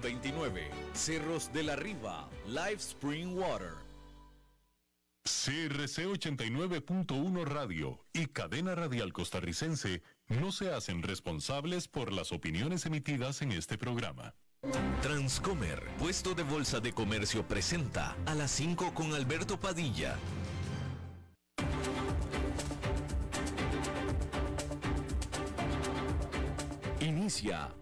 229, Cerros de la Riva, Live Spring Water. CRC 89.1 Radio y Cadena Radial Costarricense no se hacen responsables por las opiniones emitidas en este programa. Transcomer, puesto de bolsa de comercio, presenta a las 5 con Alberto Padilla. Inicia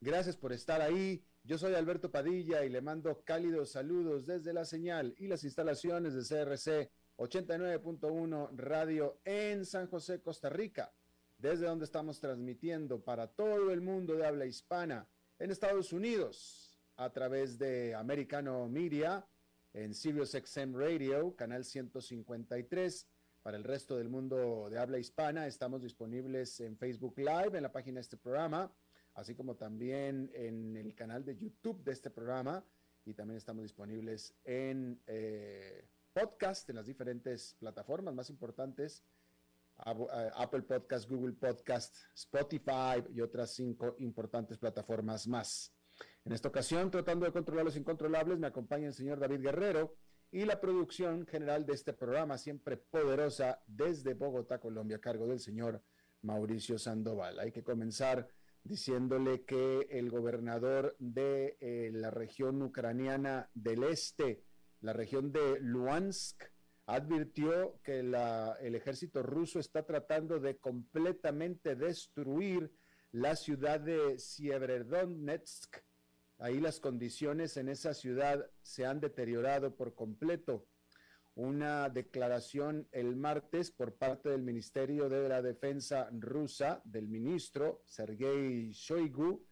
Gracias por estar ahí. Yo soy Alberto Padilla y le mando cálidos saludos desde la señal y las instalaciones de CRC 89.1 Radio en San José, Costa Rica, desde donde estamos transmitiendo para todo el mundo de habla hispana en Estados Unidos a través de Americano Media en Sirius XM Radio, canal 153 para el resto del mundo de habla hispana. Estamos disponibles en Facebook Live, en la página de este programa, así como también en el canal de YouTube de este programa. Y también estamos disponibles en eh, podcast, en las diferentes plataformas más importantes. Eh, Apple Podcast, Google Podcast, Spotify y otras cinco importantes plataformas más. En esta ocasión, tratando de controlar los incontrolables, me acompaña el señor David Guerrero, y la producción general de este programa, siempre poderosa, desde Bogotá, Colombia, a cargo del señor Mauricio Sandoval. Hay que comenzar diciéndole que el gobernador de eh, la región ucraniana del este, la región de Luhansk, advirtió que el ejército ruso está tratando de completamente destruir la ciudad de Sievierodonetsk, Ahí las condiciones en esa ciudad se han deteriorado por completo. Una declaración el martes por parte del Ministerio de la Defensa rusa, del ministro Sergei Shoigu,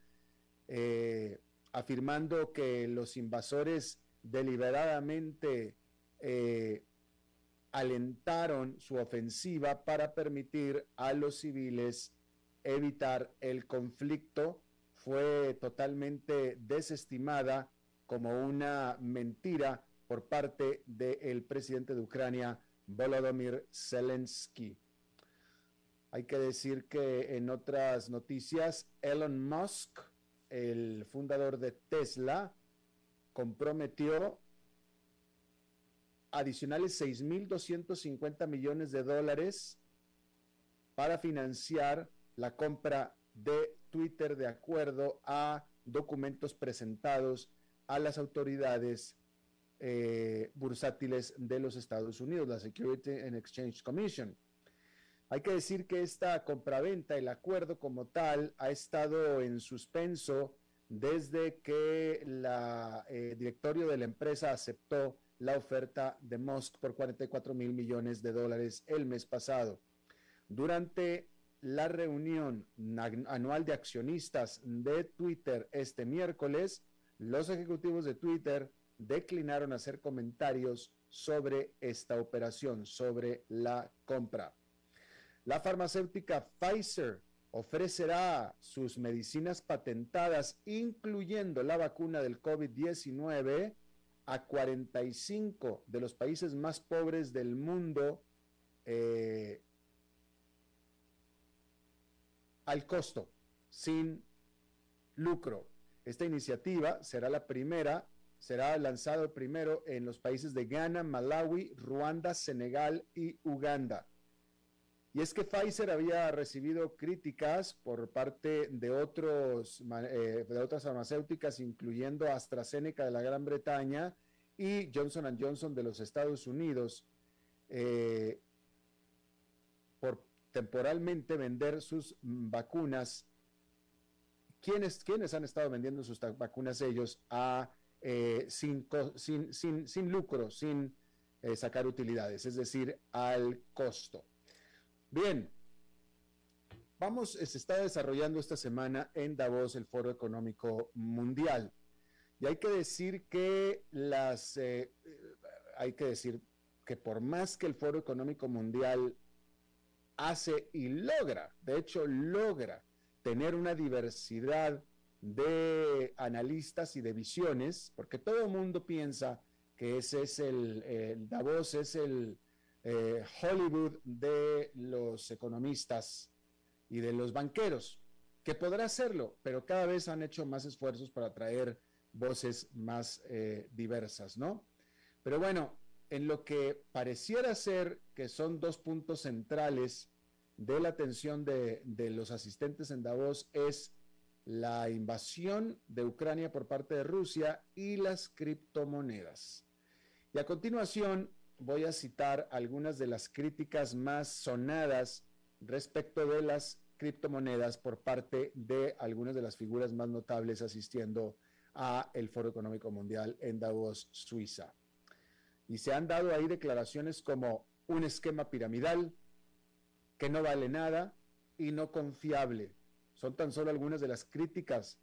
eh, afirmando que los invasores deliberadamente eh, alentaron su ofensiva para permitir a los civiles evitar el conflicto. Fue totalmente desestimada como una mentira por parte del presidente de Ucrania, Volodymyr Zelensky. Hay que decir que en otras noticias, Elon Musk, el fundador de Tesla, comprometió adicionales 6.250 millones de dólares para financiar la compra de Twitter de acuerdo a documentos presentados a las autoridades eh, bursátiles de los Estados Unidos, la Security and Exchange Commission. Hay que decir que esta compraventa, el acuerdo como tal, ha estado en suspenso desde que el eh, directorio de la empresa aceptó la oferta de Musk por 44 mil millones de dólares el mes pasado. Durante la reunión anual de accionistas de Twitter este miércoles, los ejecutivos de Twitter declinaron hacer comentarios sobre esta operación, sobre la compra. La farmacéutica Pfizer ofrecerá sus medicinas patentadas, incluyendo la vacuna del COVID-19, a 45 de los países más pobres del mundo eh, al costo, sin lucro. Esta iniciativa será la primera, será lanzado primero en los países de Ghana, Malawi, Ruanda, Senegal y Uganda. Y es que Pfizer había recibido críticas por parte de, otros, eh, de otras farmacéuticas, incluyendo AstraZeneca de la Gran Bretaña y Johnson Johnson de los Estados Unidos, eh, por temporalmente vender sus vacunas. ¿Quiénes, han estado vendiendo sus vacunas ellos a, eh, sin, sin, sin, lucro, sin eh, sacar utilidades, es decir, al costo? Bien, vamos, se está desarrollando esta semana en Davos el Foro Económico Mundial. Y hay que decir que las, eh, hay que decir que por más que el Foro Económico Mundial hace y logra, de hecho logra tener una diversidad de analistas y de visiones, porque todo el mundo piensa que ese es el, Davos es el eh, Hollywood de los economistas y de los banqueros, que podrá hacerlo, pero cada vez han hecho más esfuerzos para traer voces más eh, diversas, ¿no? Pero bueno, en lo que pareciera ser que son dos puntos centrales de la atención de, de los asistentes en Davos es la invasión de Ucrania por parte de Rusia y las criptomonedas. Y a continuación voy a citar algunas de las críticas más sonadas respecto de las criptomonedas por parte de algunas de las figuras más notables asistiendo a el Foro Económico Mundial en Davos, Suiza. Y se han dado ahí declaraciones como un esquema piramidal que no vale nada y no confiable. Son tan solo algunas de las críticas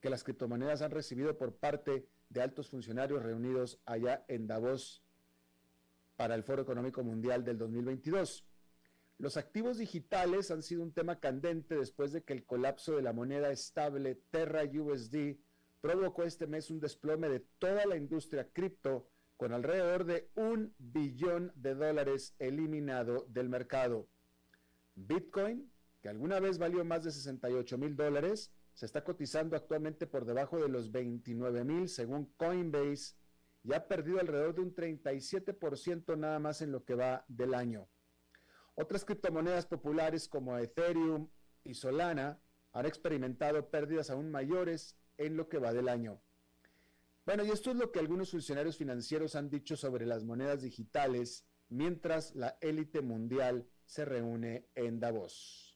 que las criptomonedas han recibido por parte de altos funcionarios reunidos allá en Davos para el Foro Económico Mundial del 2022. Los activos digitales han sido un tema candente después de que el colapso de la moneda estable Terra USD provocó este mes un desplome de toda la industria cripto con alrededor de un billón de dólares eliminado del mercado. Bitcoin, que alguna vez valió más de 68 mil dólares, se está cotizando actualmente por debajo de los 29 mil según Coinbase y ha perdido alrededor de un 37% nada más en lo que va del año. Otras criptomonedas populares como Ethereum y Solana han experimentado pérdidas aún mayores en lo que va del año. Bueno, y esto es lo que algunos funcionarios financieros han dicho sobre las monedas digitales mientras la élite mundial se reúne en Davos.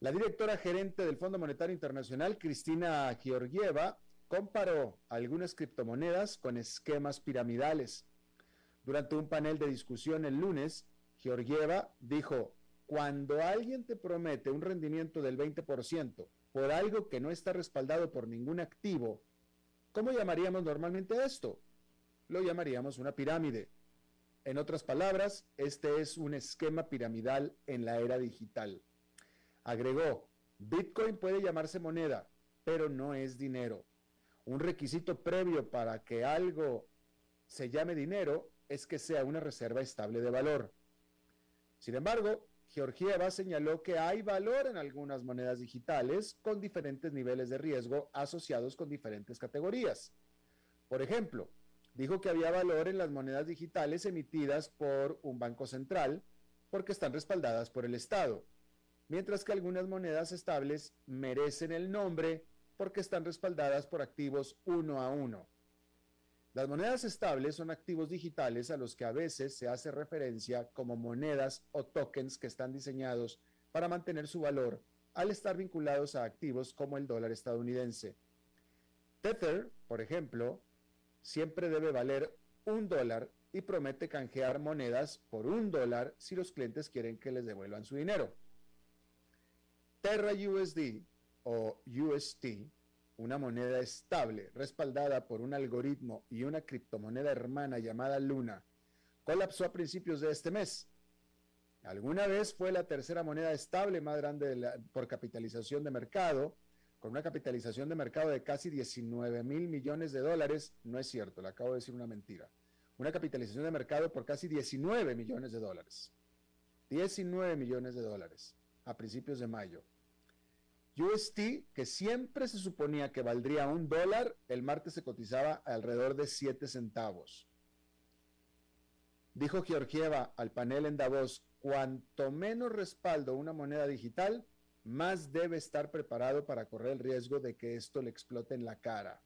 La directora gerente del Fondo Monetario Internacional, Cristina Georgieva, comparó algunas criptomonedas con esquemas piramidales. Durante un panel de discusión el lunes, Georgieva dijo, cuando alguien te promete un rendimiento del 20% por algo que no está respaldado por ningún activo, ¿cómo llamaríamos normalmente esto? Lo llamaríamos una pirámide. En otras palabras, este es un esquema piramidal en la era digital. Agregó, Bitcoin puede llamarse moneda, pero no es dinero. Un requisito previo para que algo se llame dinero es que sea una reserva estable de valor. Sin embargo, Georgieva señaló que hay valor en algunas monedas digitales con diferentes niveles de riesgo asociados con diferentes categorías. Por ejemplo, dijo que había valor en las monedas digitales emitidas por un banco central porque están respaldadas por el Estado, mientras que algunas monedas estables merecen el nombre porque están respaldadas por activos uno a uno. Las monedas estables son activos digitales a los que a veces se hace referencia como monedas o tokens que están diseñados para mantener su valor al estar vinculados a activos como el dólar estadounidense. Tether, por ejemplo, siempre debe valer un dólar y promete canjear monedas por un dólar si los clientes quieren que les devuelvan su dinero. Terra USD o UST una moneda estable respaldada por un algoritmo y una criptomoneda hermana llamada Luna, colapsó a principios de este mes. Alguna vez fue la tercera moneda estable más grande por capitalización de mercado, con una capitalización de mercado de casi 19 mil millones de dólares. No es cierto, le acabo de decir una mentira. Una capitalización de mercado por casi 19 millones de dólares. 19 millones de dólares a principios de mayo. UST, que siempre se suponía que valdría un dólar, el martes se cotizaba alrededor de 7 centavos. Dijo Georgieva al panel en Davos, cuanto menos respaldo una moneda digital, más debe estar preparado para correr el riesgo de que esto le explote en la cara.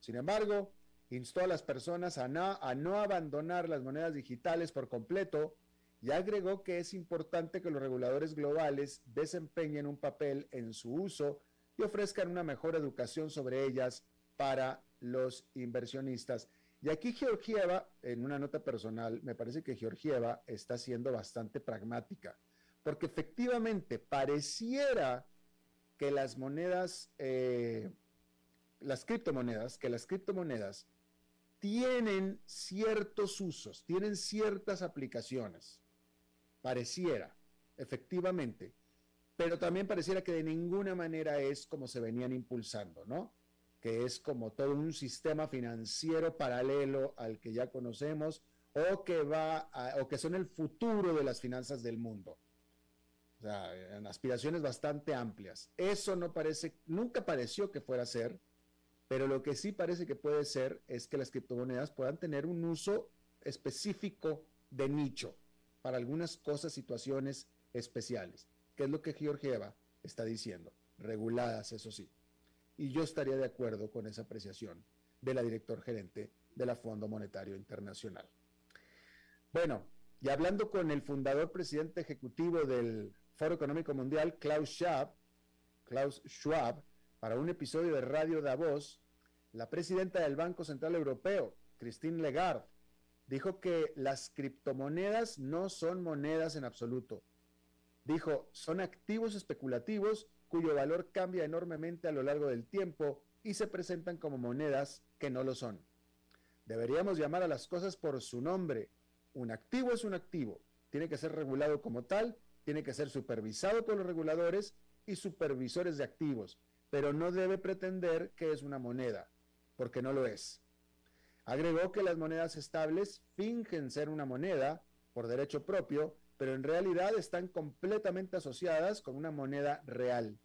Sin embargo, instó a las personas a no, a no abandonar las monedas digitales por completo y agregó que es importante que los reguladores globales desempeñen un papel en su uso y ofrezcan una mejor educación sobre ellas para los inversionistas. Y aquí Georgieva, en una nota personal, me parece que Georgieva está siendo bastante pragmática, porque efectivamente pareciera que las monedas eh, las criptomonedas, que las criptomonedas tienen ciertos usos, tienen ciertas aplicaciones. Pareciera, efectivamente, pero también pareciera que de ninguna manera es como se venían impulsando, ¿no? Que es como todo un sistema financiero paralelo al que ya conocemos o que va o que son el futuro de las finanzas del mundo. O sea, aspiraciones bastante amplias. Eso no parece, nunca pareció que fuera a ser, pero lo que sí parece que puede ser es que las criptomonedas puedan tener un uso específico de nicho para algunas cosas, situaciones especiales, que es lo que Georgieva está diciendo, reguladas, eso sí. Y yo estaría de acuerdo con esa apreciación de la director gerente de la Fondo Monetario Internacional. Bueno, y hablando con el fundador presidente ejecutivo del Foro Económico Mundial, Klaus Schwab, Klaus Schwab, para un episodio de Radio Davos, la presidenta del Banco Central Europeo, Christine Lagarde, dijo que las criptomonedas no son monedas en absoluto. Dijo, son activos especulativos cuyo valor cambia enormemente a lo largo del tiempo y se presentan como monedas que no lo son. Deberíamos llamar a las cosas por su nombre un activo es un activo, tiene que ser regulado como tal, tiene que ser supervisado por los reguladores y supervisores de activos, pero no debe pretender que es una moneda, porque no lo es. Agregó que las monedas estables fingen ser una moneda por derecho propio, pero en realidad están completamente asociadas con una moneda real.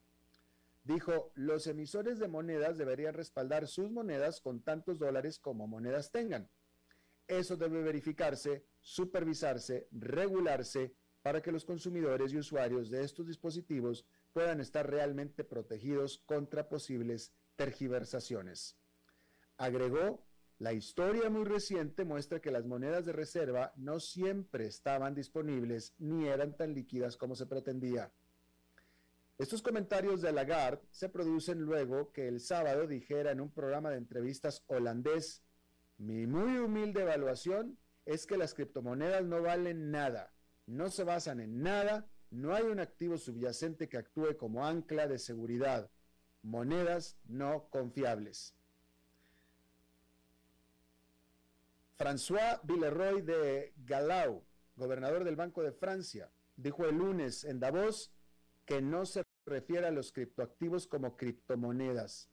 Dijo, los emisores de monedas deberían respaldar sus monedas con tantos dólares como monedas tengan. Eso debe verificarse, supervisarse, regularse para que los consumidores y usuarios de estos dispositivos puedan estar realmente protegidos contra posibles tergiversaciones. Agregó, la historia muy reciente muestra que las monedas de reserva no siempre estaban disponibles ni eran tan líquidas como se pretendía. Estos comentarios de Lagarde se producen luego que el sábado dijera en un programa de entrevistas holandés mi muy humilde evaluación es que las criptomonedas no valen nada, no se basan en nada, no hay un activo subyacente que actúe como ancla de seguridad. Monedas no confiables. François Villeroy de Galau, gobernador del Banco de Francia, dijo el lunes en Davos que no se refiere a los criptoactivos como criptomonedas.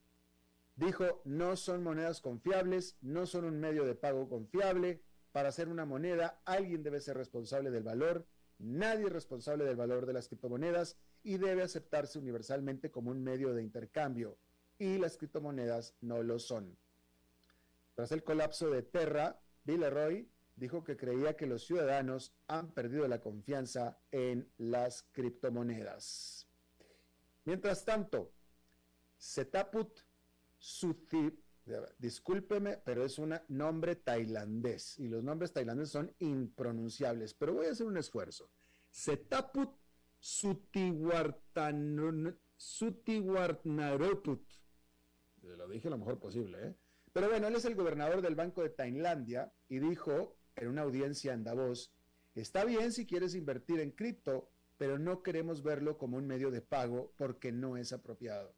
Dijo, no son monedas confiables, no son un medio de pago confiable. Para hacer una moneda, alguien debe ser responsable del valor, nadie es responsable del valor de las criptomonedas y debe aceptarse universalmente como un medio de intercambio. Y las criptomonedas no lo son. Tras el colapso de Terra, Villeroy dijo que creía que los ciudadanos han perdido la confianza en las criptomonedas. Mientras tanto, Setaput Suthi, discúlpeme, pero es un nombre tailandés y los nombres tailandeses son impronunciables, pero voy a hacer un esfuerzo. Setaput Sutiwartnaruput. Lo dije lo mejor posible, ¿eh? Pero bueno, él es el gobernador del Banco de Tailandia y dijo en una audiencia en Davos, está bien si quieres invertir en cripto, pero no queremos verlo como un medio de pago porque no es apropiado.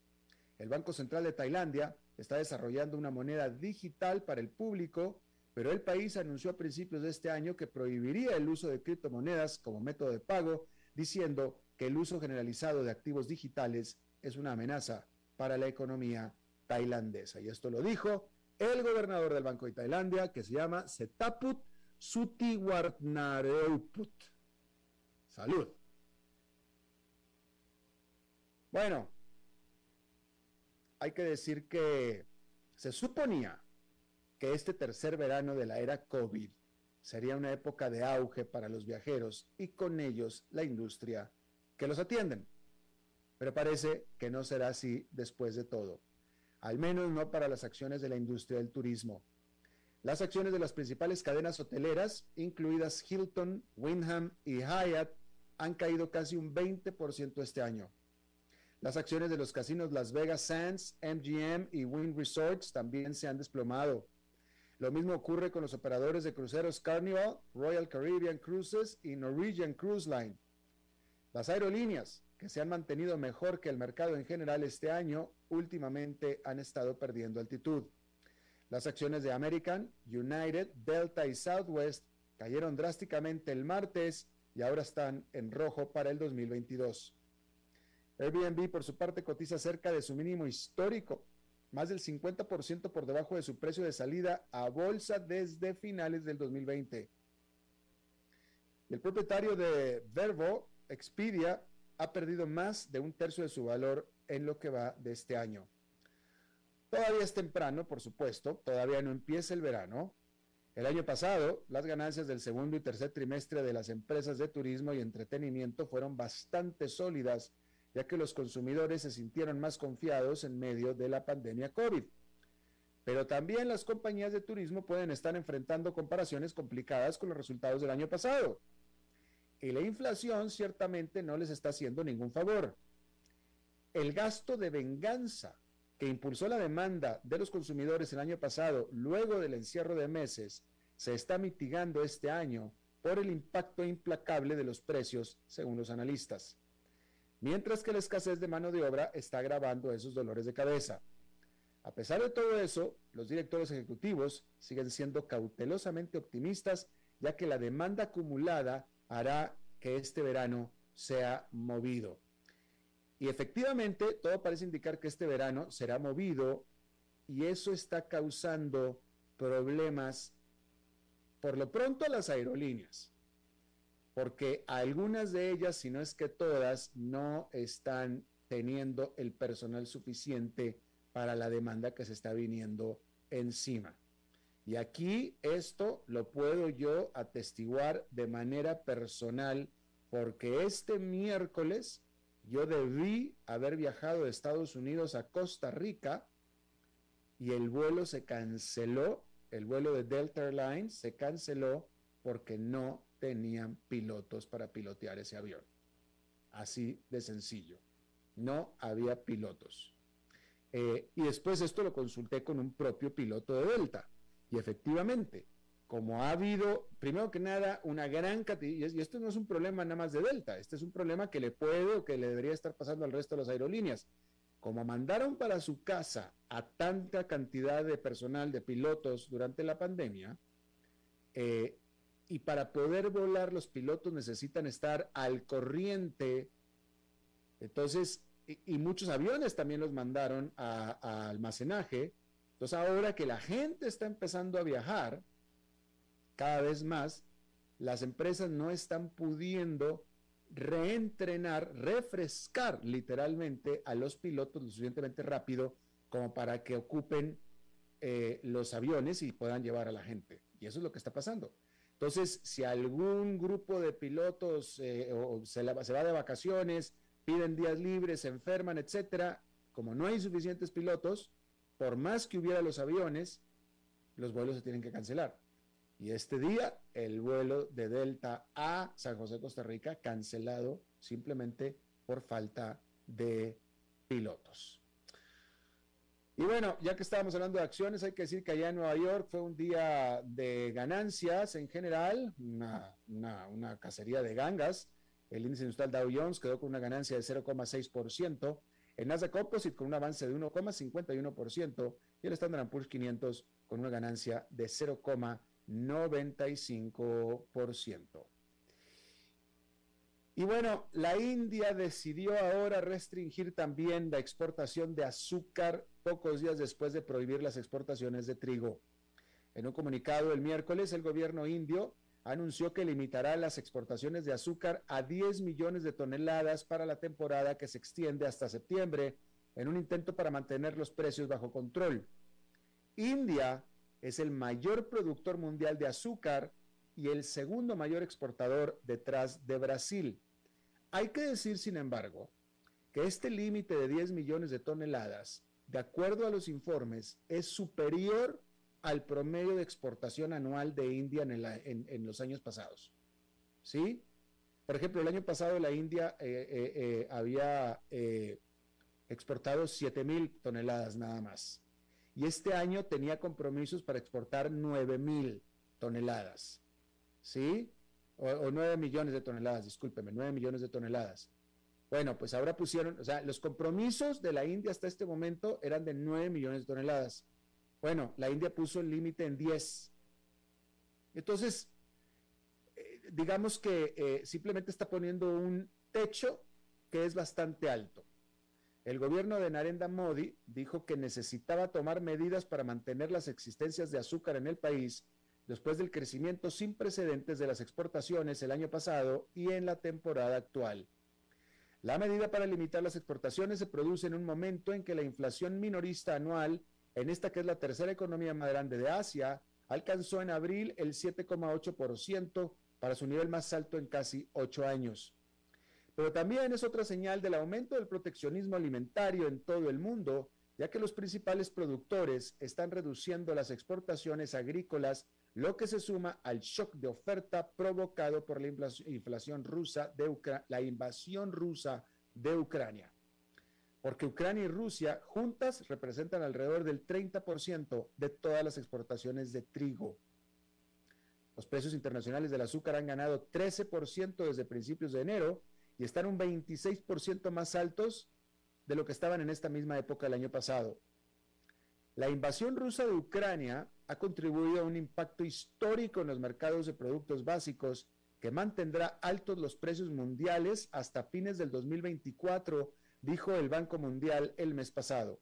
El Banco Central de Tailandia está desarrollando una moneda digital para el público, pero el país anunció a principios de este año que prohibiría el uso de criptomonedas como método de pago, diciendo que el uso generalizado de activos digitales es una amenaza para la economía tailandesa. Y esto lo dijo el gobernador del Banco de Tailandia, que se llama Setaput Sutiwartnareuput. Salud. Bueno, hay que decir que se suponía que este tercer verano de la era COVID sería una época de auge para los viajeros y con ellos la industria que los atienden. Pero parece que no será así después de todo, al menos no para las acciones de la industria del turismo. Las acciones de las principales cadenas hoteleras, incluidas Hilton, Wyndham y Hyatt, han caído casi un 20% este año. Las acciones de los casinos Las Vegas Sands, MGM y Wynn Resorts también se han desplomado. Lo mismo ocurre con los operadores de cruceros Carnival, Royal Caribbean Cruises y Norwegian Cruise Line. Las aerolíneas, que se han mantenido mejor que el mercado en general este año, últimamente han estado perdiendo altitud. Las acciones de American, United, Delta y Southwest cayeron drásticamente el martes y ahora están en rojo para el 2022. Airbnb, por su parte, cotiza cerca de su mínimo histórico, más del 50% por debajo de su precio de salida a bolsa desde finales del 2020. El propietario de Verbo, Expedia, ha perdido más de un tercio de su valor en lo que va de este año. Todavía es temprano, por supuesto, todavía no empieza el verano. El año pasado, las ganancias del segundo y tercer trimestre de las empresas de turismo y entretenimiento fueron bastante sólidas, ya que los consumidores se sintieron más confiados en medio de la pandemia COVID. Pero también las compañías de turismo pueden estar enfrentando comparaciones complicadas con los resultados del año pasado. Y la inflación ciertamente no les está haciendo ningún favor. El gasto de venganza que impulsó la demanda de los consumidores el año pasado, luego del encierro de meses, se está mitigando este año por el impacto implacable de los precios, según los analistas. Mientras que la escasez de mano de obra está agravando esos dolores de cabeza. A pesar de todo eso, los directores ejecutivos siguen siendo cautelosamente optimistas, ya que la demanda acumulada hará que este verano sea movido. Y efectivamente, todo parece indicar que este verano será movido y eso está causando problemas, por lo pronto a las aerolíneas, porque algunas de ellas, si no es que todas, no están teniendo el personal suficiente para la demanda que se está viniendo encima. Y aquí esto lo puedo yo atestiguar de manera personal, porque este miércoles yo debí haber viajado de Estados Unidos a Costa Rica y el vuelo se canceló, el vuelo de Delta Airlines se canceló porque no tenían pilotos para pilotear ese avión. Así de sencillo. No había pilotos. Eh, y después esto lo consulté con un propio piloto de Delta. Y efectivamente, como ha habido, primero que nada, una gran cantidad, y esto no es un problema nada más de Delta, este es un problema que le puede o que le debería estar pasando al resto de las aerolíneas. Como mandaron para su casa a tanta cantidad de personal, de pilotos durante la pandemia, eh, y para poder volar los pilotos necesitan estar al corriente, entonces, y, muchos aviones también los mandaron a almacenaje, entonces ahora que la gente está empezando a viajar, cada vez más las empresas no están pudiendo reentrenar, refrescar literalmente a los pilotos lo suficientemente rápido como para que ocupen eh, los aviones y puedan llevar a la gente. Y eso es lo que está pasando. Entonces, si algún grupo de pilotos eh, se, se, va de vacaciones, piden días libres, se enferman, etcétera, como no hay suficientes pilotos, por más que hubiera los aviones, los vuelos se tienen que cancelar. Y este día, el vuelo de Delta a San José, Costa Rica, cancelado simplemente por falta de pilotos. Y bueno, ya que estábamos hablando de acciones, hay que decir que allá en Nueva York fue un día de ganancias en general, una, cacería de gangas. El índice industrial Dow Jones quedó con una ganancia de 0,6%, el Nasdaq Composite con un avance de 1,51% y el Standard Poor's 500 con una ganancia de 0,5%. 95%. Y bueno, la India decidió ahora restringir también la exportación de azúcar pocos días después de prohibir las exportaciones de trigo. En un comunicado el miércoles, el gobierno indio anunció que limitará las exportaciones de azúcar a 10 millones de toneladas para la temporada que se extiende hasta septiembre, en un intento para mantener los precios bajo control. India es el mayor productor mundial de azúcar y el segundo mayor exportador detrás de Brasil. Hay que decir, sin embargo, que este límite de 10 millones de toneladas, de acuerdo a los informes, es superior al promedio de exportación anual de India en, los años pasados. ¿Sí? Por ejemplo, el año pasado la India eh, eh, eh, había exportado 7 mil toneladas nada más y este año tenía compromisos para exportar 9 mil toneladas, ¿sí? O, 9 millones de toneladas, discúlpeme, 9 millones de toneladas. Bueno, pues ahora pusieron, o sea, los compromisos de la India hasta este momento eran de 9 millones de toneladas. Bueno, la India puso el límite en 10. Entonces, eh, digamos que eh, simplemente está poniendo un techo que es bastante alto. El gobierno de Narendra Modi dijo que necesitaba tomar medidas para mantener las existencias de azúcar en el país después del crecimiento sin precedentes de las exportaciones el año pasado y en la temporada actual. La medida para limitar las exportaciones se produce en un momento en que la inflación minorista anual, en esta que es la tercera economía más grande de Asia, alcanzó en abril el 7,8% para su nivel más alto en casi ocho años. Pero también es otra señal del aumento del proteccionismo alimentario en todo el mundo, ya que los principales productores están reduciendo las exportaciones agrícolas lo que se suma al shock de oferta provocado por la inflación rusa de la invasión rusa de Ucrania. Porque Ucrania y Rusia juntas representan alrededor del 30% de todas las exportaciones de trigo. Los precios internacionales del azúcar han ganado 13% desde principios de enero y están un 26% más altos de lo que estaban en esta misma época el año pasado. La invasión rusa de Ucrania ha contribuido a un impacto histórico en los mercados de productos básicos que mantendrá altos los precios mundiales hasta fines del 2024, dijo el Banco Mundial el mes pasado.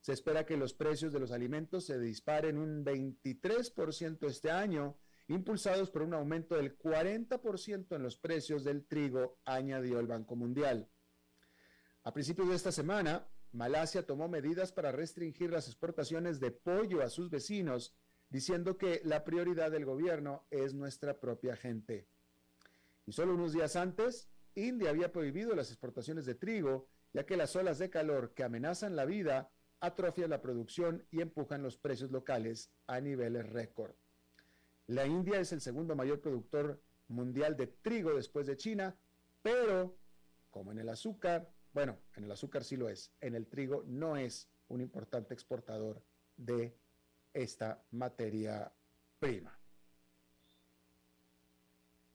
Se espera que los precios de los alimentos se disparen un 23% este año, impulsados por un aumento del 40% en los precios del trigo, añadió el Banco Mundial. A principios de esta semana, Malasia tomó medidas para restringir las exportaciones de pollo a sus vecinos, diciendo que la prioridad del gobierno es nuestra propia gente. Y solo unos días antes, India había prohibido las exportaciones de trigo, ya que las olas de calor que amenazan la vida atrofian la producción y empujan los precios locales a niveles récord. La India es el segundo mayor productor mundial de trigo después de China, pero como en el azúcar, bueno, en el azúcar sí lo es, en el trigo no es un importante exportador de esta materia prima.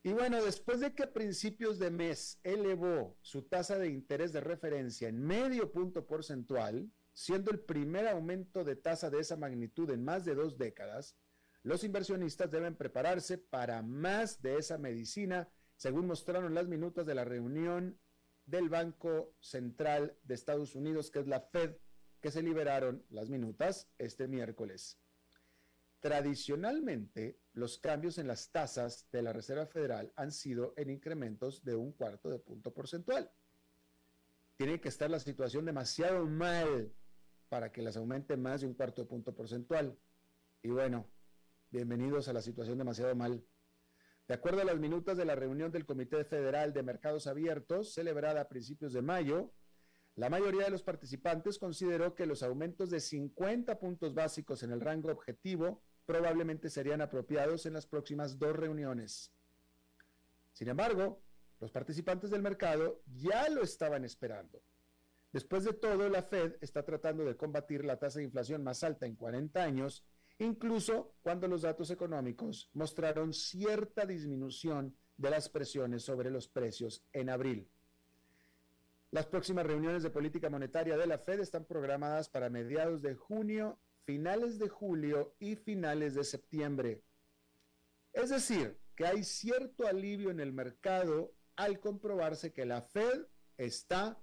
Y bueno, después de que a principios de mes elevó su tasa de interés de referencia en medio punto porcentual, siendo el primer aumento de tasa de esa magnitud en más de dos décadas, los inversionistas deben prepararse para más de esa medicina, según mostraron las minutas de la reunión del Banco Central de Estados Unidos, que es la Fed, que se liberaron las minutas este miércoles. Tradicionalmente, los cambios en las tasas de la Reserva Federal han sido en incrementos de un cuarto de punto porcentual. Tiene que estar la situación demasiado mal para que las aumente más de un cuarto de punto porcentual. Y bueno, bienvenidos a la situación demasiado mal. De acuerdo a las minutas de la reunión del Comité Federal de Mercados Abiertos, celebrada a principios de mayo, la mayoría de los participantes consideró que los aumentos de 50 puntos básicos en el rango objetivo probablemente serían apropiados en las próximas dos reuniones. Sin embargo, los participantes del mercado ya lo estaban esperando. Después de todo, la Fed está tratando de combatir la tasa de inflación más alta en 40 años incluso cuando los datos económicos mostraron cierta disminución de las presiones sobre los precios en abril. Las próximas reuniones de política monetaria de la Fed están programadas para mediados de junio, finales de julio y finales de septiembre. Es decir, que hay cierto alivio en el mercado al comprobarse que la Fed está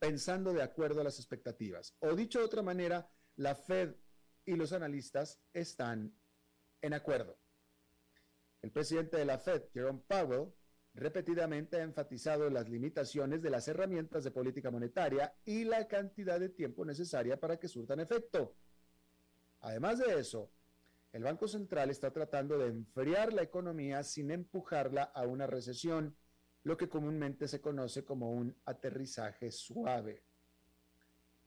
pensando de acuerdo a las expectativas. O dicho de otra manera, la Fed y los analistas están en acuerdo. El presidente de la Fed, Jerome Powell, repetidamente ha enfatizado las limitaciones de las herramientas de política monetaria y la cantidad de tiempo necesaria para que surtan efecto. Además de eso, el Banco Central está tratando de enfriar la economía sin empujarla a una recesión, lo que comúnmente se conoce como un aterrizaje suave.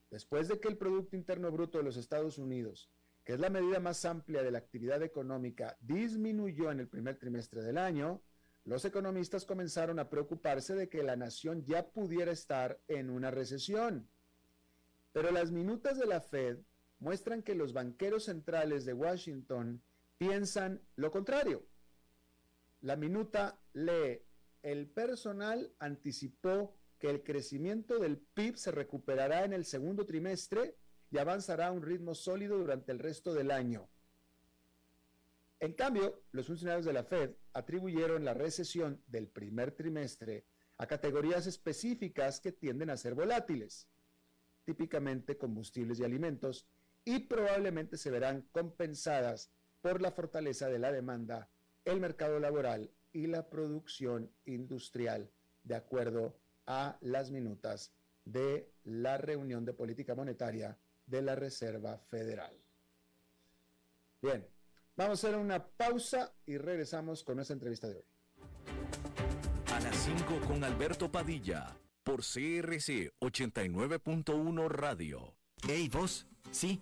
Después de que el Producto Interno Bruto de los Estados Unidos, que es la medida más amplia de la actividad económica, disminuyó en el primer trimestre del año, los economistas comenzaron a preocuparse de que la nación ya pudiera estar en una recesión. Pero las minutas de la Fed muestran que los banqueros centrales de Washington piensan lo contrario. La minuta lee el personal anticipó que el crecimiento del PIB se recuperará en el segundo trimestre y avanzará a un ritmo sólido durante el resto del año. En cambio, los funcionarios de la Fed atribuyeron la recesión del primer trimestre a categorías específicas que tienden a ser volátiles, típicamente combustibles y alimentos, y probablemente se verán compensadas por la fortaleza de la demanda, el mercado laboral y la producción industrial, de acuerdo a las minutas de la reunión de política monetaria de la Reserva Federal. Bien, vamos a hacer una pausa y regresamos con nuestra entrevista de hoy. A las 5 con Alberto Padilla, por CRC 89.1 Radio. Hey, vos. Sí,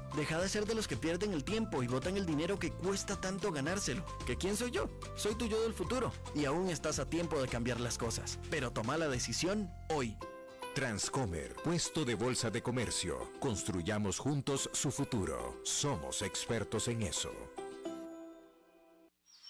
Deja de ser de los que pierden el tiempo y botan el dinero que cuesta tanto ganárselo. ¿Que quién soy yo? Soy tu yo del futuro. Y aún estás a tiempo de cambiar las cosas. Pero toma la decisión hoy. Transcomer, puesto de bolsa de comercio. Construyamos juntos su futuro. Somos expertos en eso.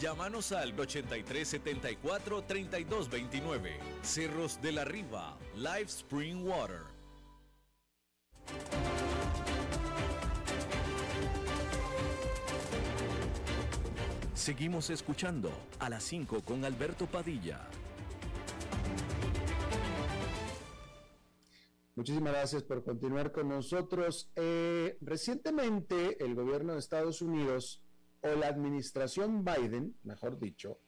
Llámanos al 8374 3229. Cerros de la Riva, Live Spring Water. Seguimos escuchando a las 5 con Alberto Padilla. Muchísimas gracias por continuar con nosotros. Eh, recientemente el gobierno de Estados Unidos o la administración Biden, mejor dicho,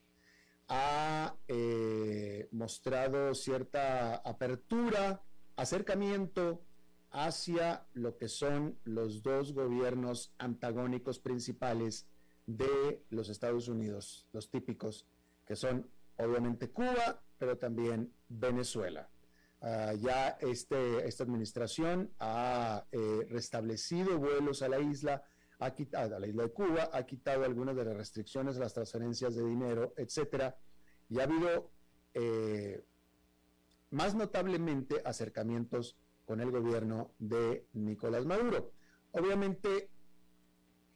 ha eh, mostrado cierta apertura, acercamiento hacia lo que son los dos gobiernos antagónicos principales de los Estados Unidos, los típicos, que son obviamente Cuba, pero también Venezuela. Ah, ya este, esta administración ha eh, restablecido vuelos a la isla, ha quitado a la isla de Cuba, ha quitado algunas de las restricciones a las transferencias de dinero, etcétera, y ha habido eh, más notablemente acercamientos con el gobierno de Nicolás Maduro. Obviamente,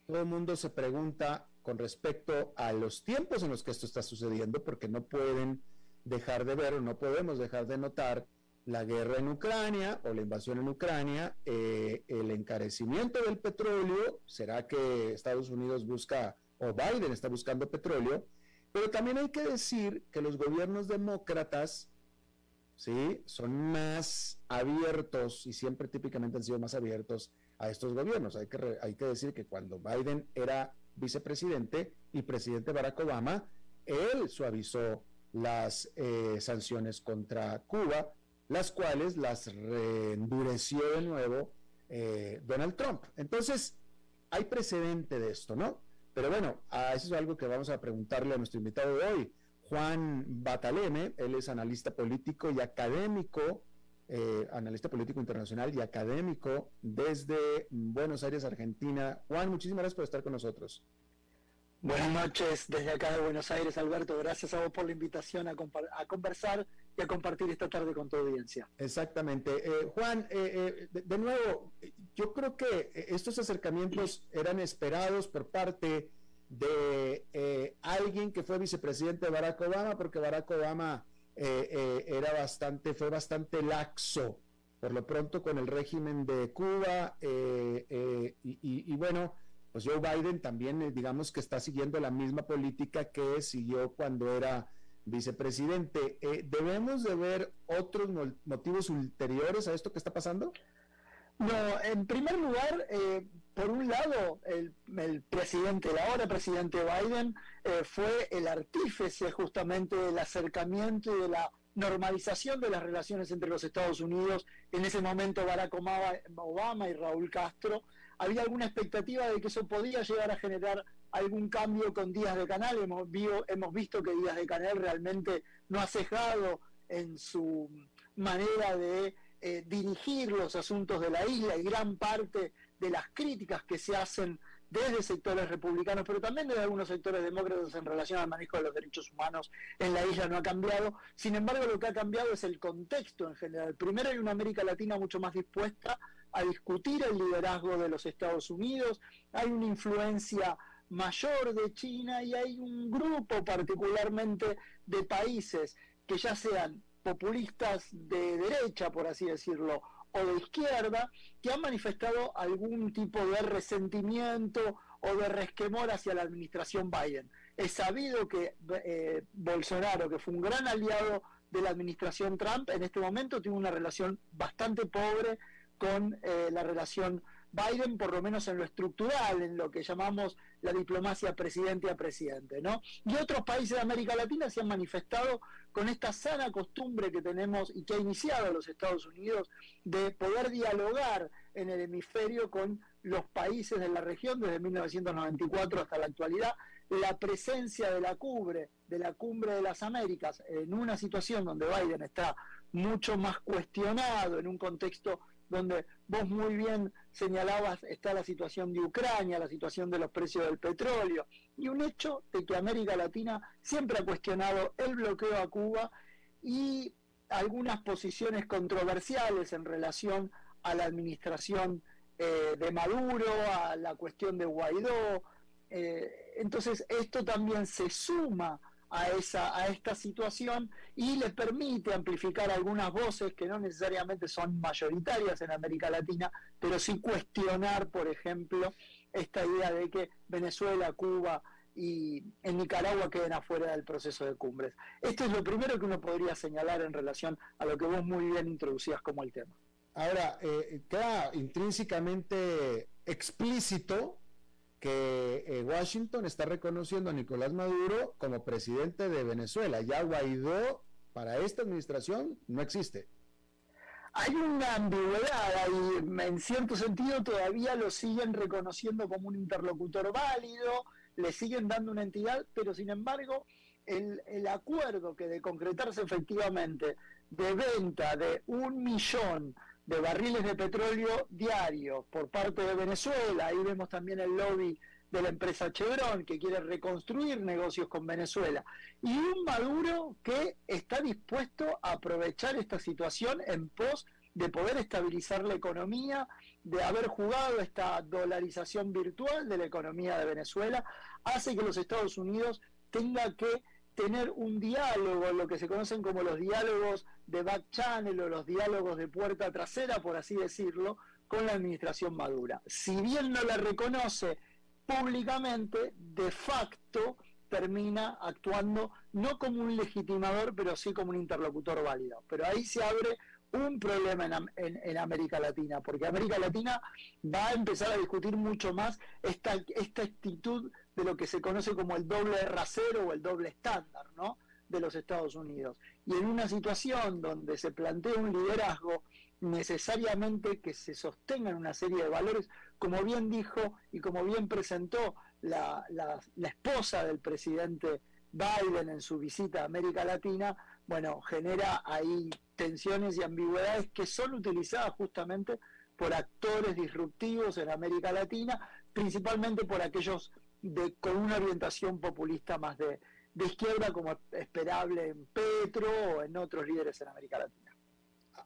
todo el mundo se pregunta con respecto a los tiempos en los que esto está sucediendo, porque no pueden dejar de ver o no podemos dejar de notar la guerra en Ucrania o la invasión en Ucrania, eh, el encarecimiento del petróleo, será que Estados Unidos busca o Biden está buscando petróleo, pero también hay que decir que los gobiernos demócratas, ¿sí? Son más abiertos y siempre típicamente han sido más abiertos a estos gobiernos. Hay que, hay que decir que cuando Biden era vicepresidente y presidente Barack Obama, él suavizó las eh, sanciones contra Cuba, las cuales las reendureció de nuevo eh, Donald Trump. Entonces, hay precedente de esto, ¿no? Pero bueno, eso es algo que vamos a preguntarle a nuestro invitado de hoy, Juan Bataleme, él es analista político y académico, eh, analista político internacional y académico desde Buenos Aires, Argentina. Juan, muchísimas gracias por estar con nosotros. Buenas noches desde acá de Buenos Aires, Alberto. Gracias a vos por la invitación a, conversar y a compartir esta tarde con tu audiencia. Exactamente. Eh, Juan, eh, eh, de, nuevo, yo creo que estos acercamientos eran esperados por parte de alguien que fue vicepresidente de Barack Obama, porque Barack Obama era bastante, fue bastante laxo, por lo pronto con el régimen de Cuba y bueno pues Joe Biden también, eh, digamos que está siguiendo la misma política que siguió cuando era vicepresidente. Eh, ¿Debemos de ver otros motivos ulteriores a esto que está pasando? No, en primer lugar, eh, por un lado, el presidente, el ahora presidente Biden, fue el artífice justamente del acercamiento y de la normalización de las relaciones entre los Estados Unidos, en ese momento Barack Obama y Raúl Castro. Había alguna expectativa de que eso podía llegar a generar algún cambio con Díaz de Canal. Hemos, hemos visto que Díaz de Canal realmente no ha cejado en su manera de eh, dirigir los asuntos de la isla y gran parte de las críticas que se hacen desde sectores republicanos, pero también desde algunos sectores demócratas en relación al manejo de los derechos humanos en la isla no ha cambiado. Sin embargo, lo que ha cambiado es el contexto en general. Primero hay una América Latina mucho más dispuesta a discutir el liderazgo de los Estados Unidos, hay una influencia mayor de China y hay un grupo particularmente de países que ya sean populistas de derecha, por así decirlo, o de izquierda, que han manifestado algún tipo de resentimiento o de resquemor hacia la administración Biden. Es sabido que eh, Bolsonaro, que fue un gran aliado de la administración Trump, en este momento tiene una relación bastante pobre con eh, la relación Biden, por lo menos en lo estructural, en lo que llamamos la diplomacia presidente a presidente, ¿no? Y otros países de América Latina se han manifestado con esta sana costumbre que tenemos y que ha iniciado los Estados Unidos de poder dialogar en el hemisferio con los países de la región desde 1994 hasta la actualidad, la presencia de la cumbre, de la cumbre de las Américas, en una situación donde Biden está mucho más cuestionado, en un contexto donde vos muy bien señalabas está la situación de Ucrania, la situación de los precios del petróleo, y un hecho de que América Latina siempre ha cuestionado el bloqueo a Cuba y algunas posiciones controversiales en relación a la administración eh, de Maduro, a la cuestión de Guaidó. Eh, entonces, esto también se suma a, esa, a esta situación y le permite amplificar algunas voces que no necesariamente son mayoritarias en América Latina, pero sí cuestionar, por ejemplo, esta idea de que Venezuela, Cuba y en Nicaragua queden afuera del proceso de cumbres. Esto es lo primero que uno podría señalar en relación a lo que vos muy bien introducías como el tema. Ahora, eh, queda intrínsecamente explícito que eh, Washington está reconociendo a Nicolás Maduro como presidente de Venezuela. Ya Guaidó para esta administración no existe. Hay una ambigüedad ahí, en cierto sentido todavía lo siguen reconociendo como un interlocutor válido, le siguen dando una entidad, pero sin embargo el, el acuerdo que de concretarse efectivamente de venta de un millón de barriles de petróleo diarios por parte de Venezuela. Ahí vemos también el lobby de la empresa Chevron que quiere reconstruir negocios con Venezuela. Y un Maduro que está dispuesto a aprovechar esta situación en pos de poder estabilizar la economía, de haber jugado esta dolarización virtual de la economía de Venezuela, hace que los Estados Unidos tengan que tener un diálogo, lo que se conocen como los diálogos de back channel o los diálogos de puerta trasera, por así decirlo, con la administración Madura. Si bien no la reconoce públicamente, de facto termina actuando no como un legitimador, pero sí como un interlocutor válido. Pero ahí se abre un problema en, en, América Latina, porque América Latina va a empezar a discutir mucho más esta, esta actitud de lo que se conoce como el doble rasero o el doble estándar, ¿no? de los Estados Unidos. Y en una situación donde se plantea un liderazgo necesariamente que se sostenga en una serie de valores, como bien dijo y como bien presentó la, la, la esposa del presidente Biden en su visita a América Latina, bueno, genera ahí tensiones y ambigüedades que son utilizadas justamente por actores disruptivos en América Latina, principalmente por aquellos de, con una orientación populista más de, izquierda, como esperable en Petro o en otros líderes en América Latina.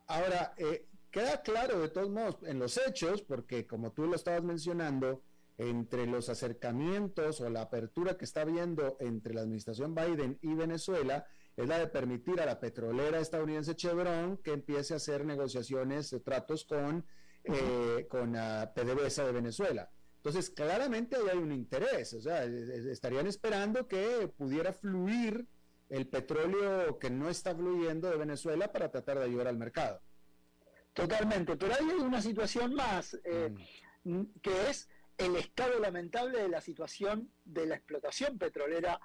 Ahora, eh, queda claro de todos modos en los hechos, porque como tú lo estabas mencionando, entre los acercamientos o la apertura que está habiendo entre la administración Biden y Venezuela, es la de permitir a la petrolera estadounidense Chevron que empiece a hacer negociaciones, de tratos con, eh, con PDVSA de Venezuela. Entonces, claramente ahí hay un interés, o sea, estarían esperando que pudiera fluir el petróleo que no está fluyendo de Venezuela para tratar de ayudar al mercado. Totalmente, pero ahí hay una situación más, eh, mm. que es el estado lamentable de la situación de la explotación petrolera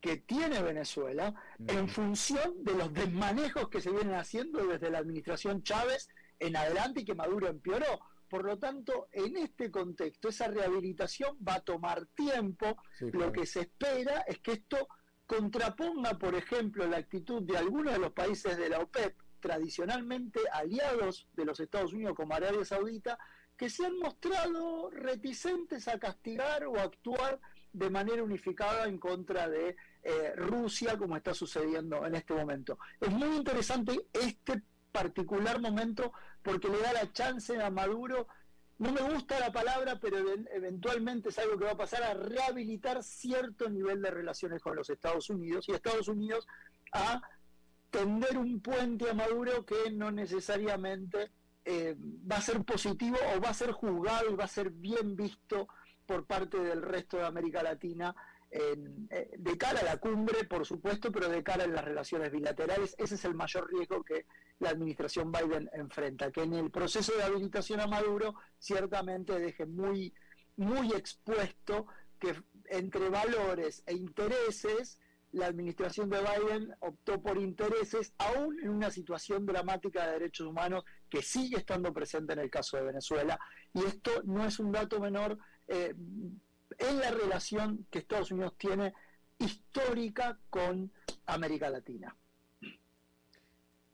que tiene Venezuela en función de los desmanejos que se vienen haciendo desde la administración Chávez en adelante y que Maduro empeoró. Por lo tanto, en este contexto, esa rehabilitación va a tomar tiempo. Lo que se espera es que esto contraponga, por ejemplo, la actitud de algunos de los países de la OPEP, tradicionalmente aliados de los Estados Unidos como Arabia Saudita, que se han mostrado reticentes a castigar o actuar de manera unificada en contra de eh, Rusia, como está sucediendo en este momento. Es muy interesante este particular momento porque le da la chance a Maduro, no me gusta la palabra, pero eventualmente es algo que va a pasar a rehabilitar cierto nivel de relaciones con los Estados Unidos y Estados Unidos a tender un puente a Maduro que no necesariamente eh, va a ser positivo o va a ser juzgado y va a ser bien visto por parte del resto de América Latina eh, de cara a la cumbre, por supuesto, pero de cara a las relaciones bilaterales. Ese es el mayor riesgo que la administración Biden enfrenta, que en el proceso de habilitación a Maduro ciertamente deje muy, muy expuesto que entre valores e intereses la administración de Biden optó por intereses, aún en una situación dramática de derechos humanos que sigue estando presente en el caso de Venezuela. Y esto no es un dato menor eh, en la relación que Estados Unidos tiene histórica con América Latina.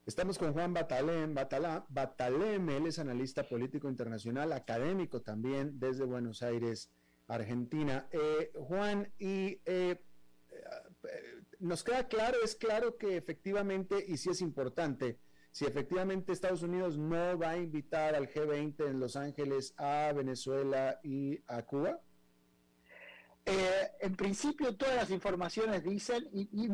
Estamos con Juan Batalem, Batalem, él es analista político internacional, académico también desde Buenos Aires, Argentina. Eh, Juan, y eh, nos queda claro, es claro que efectivamente, y sí es importante, si efectivamente Estados Unidos no va a invitar al G20 en Los Ángeles a Venezuela y a Cuba. Eh, en principio todas las informaciones dicen, y,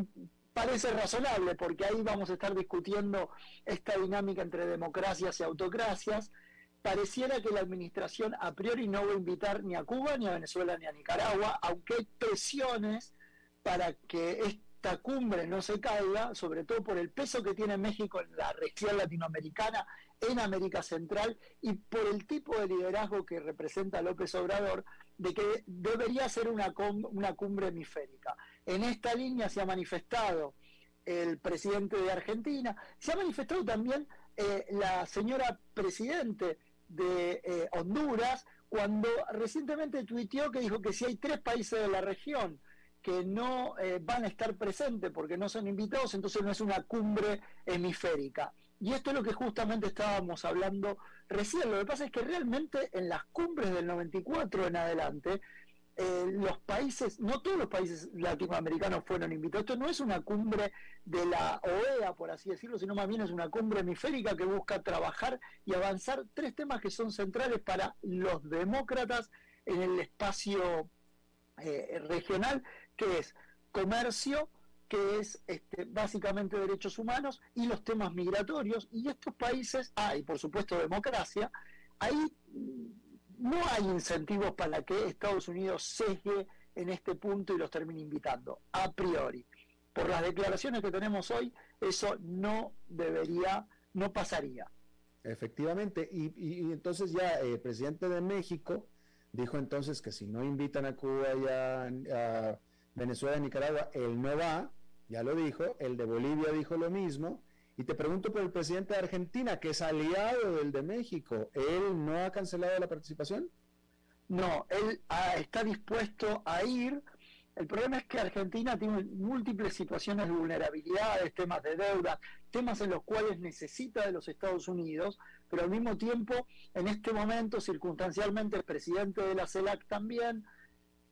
parece razonable, porque ahí vamos a estar discutiendo esta dinámica entre democracias y autocracias, pareciera que la administración a priori no va a invitar ni a Cuba, ni a Venezuela, ni a Nicaragua, aunque hay presiones para que esta cumbre no se caiga, sobre todo por el peso que tiene México en la región latinoamericana, en América Central, y por el tipo de liderazgo que representa López Obrador, de que debería ser una, una cumbre hemisférica. En esta línea se ha manifestado el presidente de Argentina, se ha manifestado también eh, la señora presidente de eh, Honduras, cuando recientemente tuiteó que dijo que si hay tres países de la región que no eh, van a estar presentes porque no son invitados, entonces no es una cumbre hemisférica. Y esto es lo que justamente estábamos hablando recién. Lo que pasa es que realmente en las cumbres del 94 en adelante, eh, los países, no todos los países latinoamericanos fueron invitados. Esto no es una cumbre de la OEA, por así decirlo, sino más bien es una cumbre hemisférica que busca trabajar y avanzar tres temas que son centrales para los demócratas en el espacio eh, regional, que es comercio, que es este, básicamente derechos humanos y los temas migratorios. Y estos países, hay por supuesto democracia, ahí no hay incentivos para que Estados Unidos sesgue en este punto y los termine invitando, a priori. Por las declaraciones que tenemos hoy, eso no debería, no pasaría. Efectivamente, y, entonces ya el presidente de México dijo entonces que si no invitan a Cuba y a Venezuela y Nicaragua, él no va, ya lo dijo, el de Bolivia dijo lo mismo, y te pregunto por el presidente de Argentina, que es aliado del de México, ¿él no ha cancelado la participación? No, él está dispuesto a ir. El problema es que Argentina tiene múltiples situaciones de vulnerabilidades, temas de deuda, temas en los cuales necesita de los Estados Unidos, pero al mismo tiempo, en este momento, circunstancialmente, el presidente de la CELAC también,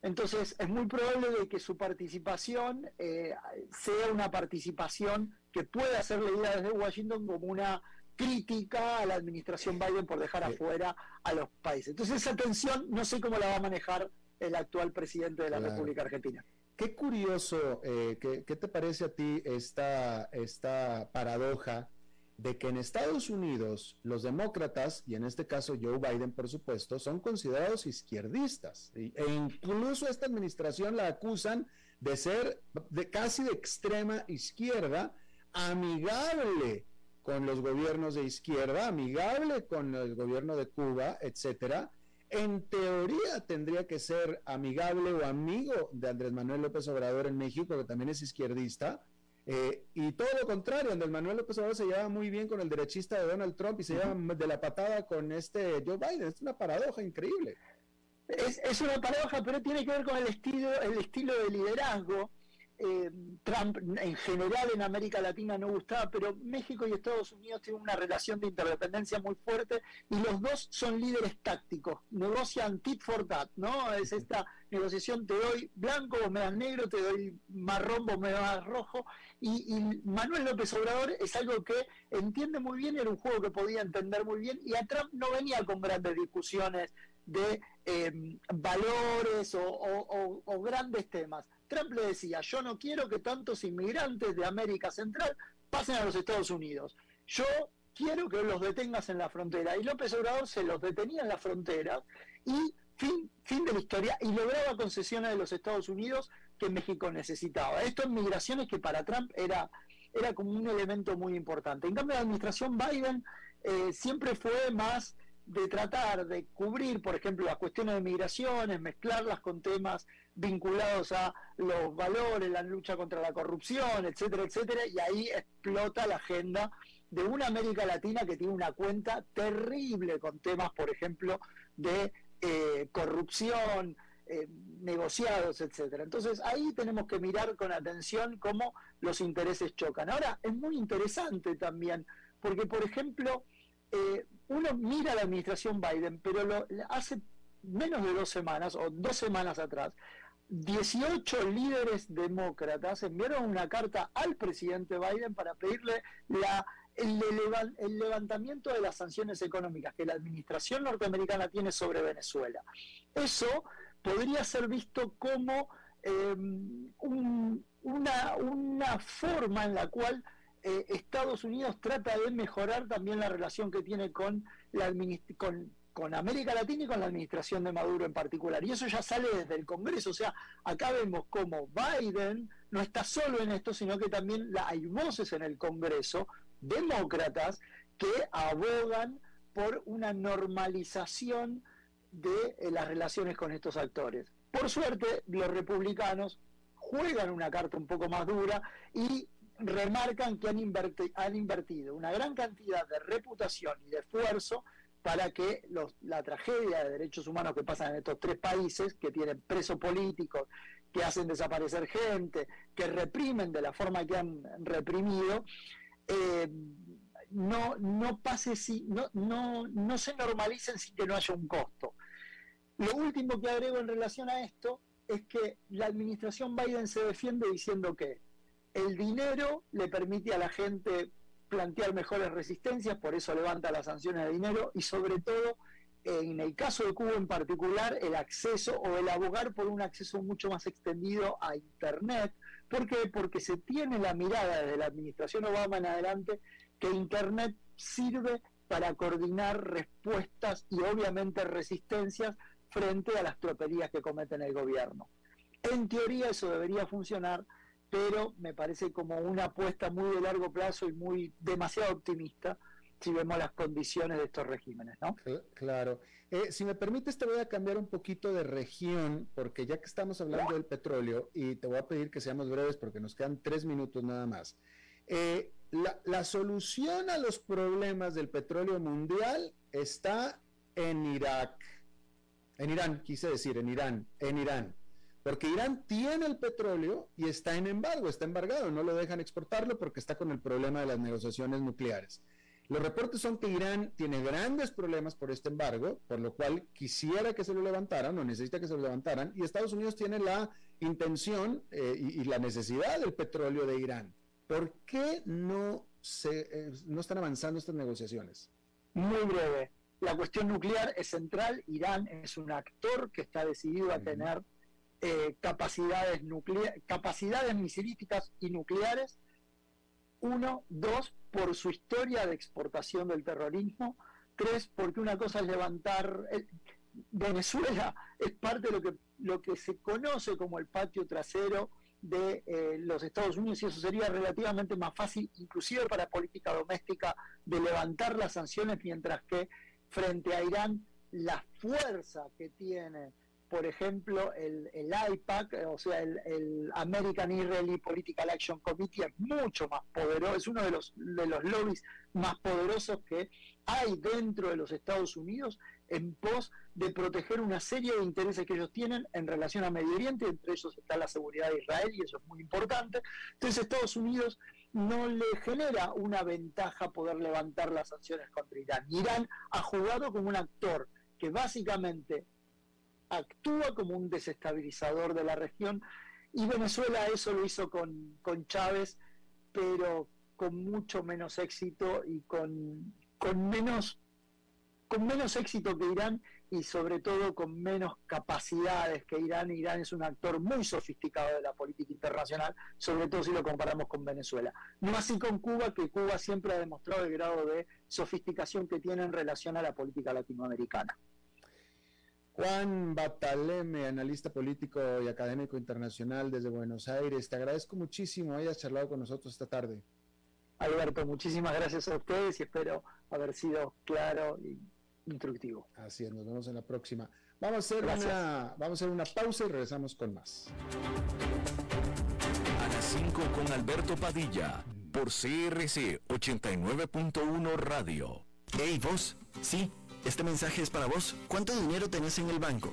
entonces es muy probable de que su participación eh, sea una participación que pueda ser leída desde Washington como una crítica a la administración Biden por dejar afuera a los países. Entonces esa tensión no sé cómo la va a manejar el actual presidente de la República Argentina. Qué curioso, eh, ¿qué, ¿qué, te parece a ti esta, esta paradoja de que en Estados Unidos los demócratas, y en este caso Joe Biden por supuesto, son considerados izquierdistas. E incluso esta administración la acusan de ser de casi de extrema izquierda, amigable con los gobiernos de izquierda, amigable con el gobierno de Cuba, etcétera. en teoría tendría que ser amigable o amigo de Andrés Manuel López Obrador en México, que también es izquierdista, eh, y todo lo contrario, Andrés Manuel López Obrador se lleva muy bien con el derechista de Donald Trump y se lleva de la patada con este Joe Biden. Es una paradoja increíble. Es, es, una paradoja, pero tiene que ver con el estilo, el estilo de liderazgo eh, Trump en general en América Latina no gustaba, pero México y Estados Unidos tienen una relación de interdependencia muy fuerte y los dos son líderes tácticos, negocian tit for tat, ¿no? Es esta negociación, te doy blanco, vos me das negro, te doy marrón, vos me das rojo, y, y Manuel López Obrador es algo que entiende muy bien, era un juego que podía entender muy bien, y a Trump no venía con grandes discusiones de eh, valores o, grandes temas. Trump le decía, yo no quiero que tantos inmigrantes de América Central pasen a los Estados Unidos. Yo quiero que los detengas en la frontera. Y López Obrador se los detenía en la frontera y fin, fin de la historia y lograba concesiones de los Estados Unidos que México necesitaba. Esto en migraciones que para Trump era, era como un elemento muy importante. En cambio, la administración Biden eh, siempre fue más de tratar de cubrir, por ejemplo, las cuestiones de migraciones, mezclarlas con temas vinculados a los valores, la lucha contra la corrupción, etcétera, etcétera, y ahí explota la agenda de una América Latina que tiene una cuenta terrible con temas, por ejemplo, de eh, corrupción, eh, negociados, etcétera. Entonces ahí tenemos que mirar con atención cómo los intereses chocan. Ahora es muy interesante también, porque por ejemplo, eh, uno mira la administración Biden, pero lo, hace menos de dos semanas o dos semanas atrás, 18 líderes demócratas enviaron una carta al presidente Biden para pedirle el, levantamiento de las sanciones económicas que la administración norteamericana tiene sobre Venezuela. Eso podría ser visto como eh, una, una forma en la cual eh, Estados Unidos trata de mejorar también la relación que tiene con, la con, con América Latina y con la administración de Maduro en particular. Y eso ya sale desde el Congreso. O sea, acá vemos como Biden no está solo en esto, sino que también hay voces en el Congreso, demócratas, que abogan por una normalización de eh, las relaciones con estos actores. Por suerte, los republicanos juegan una carta un poco más dura y remarcan que han, invertido una gran cantidad de reputación y de esfuerzo para que la tragedia de derechos humanos que pasan en estos tres países, que tienen presos políticos, que hacen desaparecer gente, que reprimen de la forma que han reprimido, eh, no, no pase si, no, no, no se normalicen sin que no haya un costo. Lo último que agrego en relación a esto es que la administración Biden se defiende diciendo que el dinero le permite a la gente plantear mejores resistencias, por eso levanta las sanciones de dinero y sobre todo en el caso de Cuba en particular, el acceso o el abogar por un acceso mucho más extendido a Internet. ¿Por qué? Porque se tiene la mirada desde la administración Obama en adelante que Internet sirve para coordinar respuestas y obviamente resistencias frente a las troperías que cometen el gobierno. En teoría eso debería funcionar, pero me parece como una apuesta muy de largo plazo y muy demasiado optimista si vemos las condiciones de estos regímenes, ¿no? Claro. Eh, si me permites, te voy a cambiar un poquito de región, porque ya que estamos hablando del petróleo, y te voy a pedir que seamos breves porque nos quedan tres minutos nada más. Eh, la, la solución a los problemas del petróleo mundial está en Irak. En Irán, quise decir, en Irán, en Irán. Porque Irán tiene el petróleo y está en embargo, está embargado, no lo dejan exportarlo porque está con el problema de las negociaciones nucleares. Los reportes son que Irán tiene grandes problemas por este embargo, por lo cual quisiera que se lo levantaran o necesita que se lo levantaran, y Estados Unidos tiene la intención eh, y, la necesidad del petróleo de Irán. ¿Por qué no, se, eh, no están avanzando estas negociaciones? Muy breve. La cuestión nuclear es central. Irán es un actor que está decidido a tener eh, capacidades, capacidades misilísticas y nucleares. Uno, dos, por su historia de exportación del terrorismo. Tres, porque una cosa es levantar... Eh, Venezuela es parte de lo que, lo que se conoce como el patio trasero de eh, los Estados Unidos y eso sería relativamente más fácil, inclusive para política doméstica, de levantar las sanciones, mientras que frente a Irán la fuerza que tiene, por ejemplo, el, el IPAC, o sea, el, American Israeli Political Action Committee, es mucho más poderoso, es uno de los, de los lobbies más poderosos que hay dentro de los Estados Unidos en pos de proteger una serie de intereses que ellos tienen en relación a Medio Oriente, entre ellos está la seguridad de Israel y eso es muy importante. Entonces Estados Unidos no le genera una ventaja poder levantar las sanciones contra Irán. Irán ha jugado como un actor que básicamente actúa como un desestabilizador de la región y Venezuela eso lo hizo con, con Chávez, pero con mucho menos éxito y con, con menos con menos éxito que Irán y sobre todo con menos capacidades que Irán. Irán es un actor muy sofisticado de la política internacional, sobre todo si lo comparamos con Venezuela. No así con Cuba, que Cuba siempre ha demostrado el grado de sofisticación que tiene en relación a la política latinoamericana. Juan Bataleme, analista político y académico internacional desde Buenos Aires, te agradezco muchísimo hayas charlado con nosotros esta tarde. Alberto, muchísimas gracias a ustedes y espero haber sido claro y instructivo. Así es, nos vemos en la próxima. Vamos a hacer, una, vamos a hacer una pausa y regresamos con más. A las 5 con Alberto Padilla, por CRC 89.1 Radio. Hey, vos, sí, este mensaje es para vos. ¿Cuánto dinero tenés en el banco?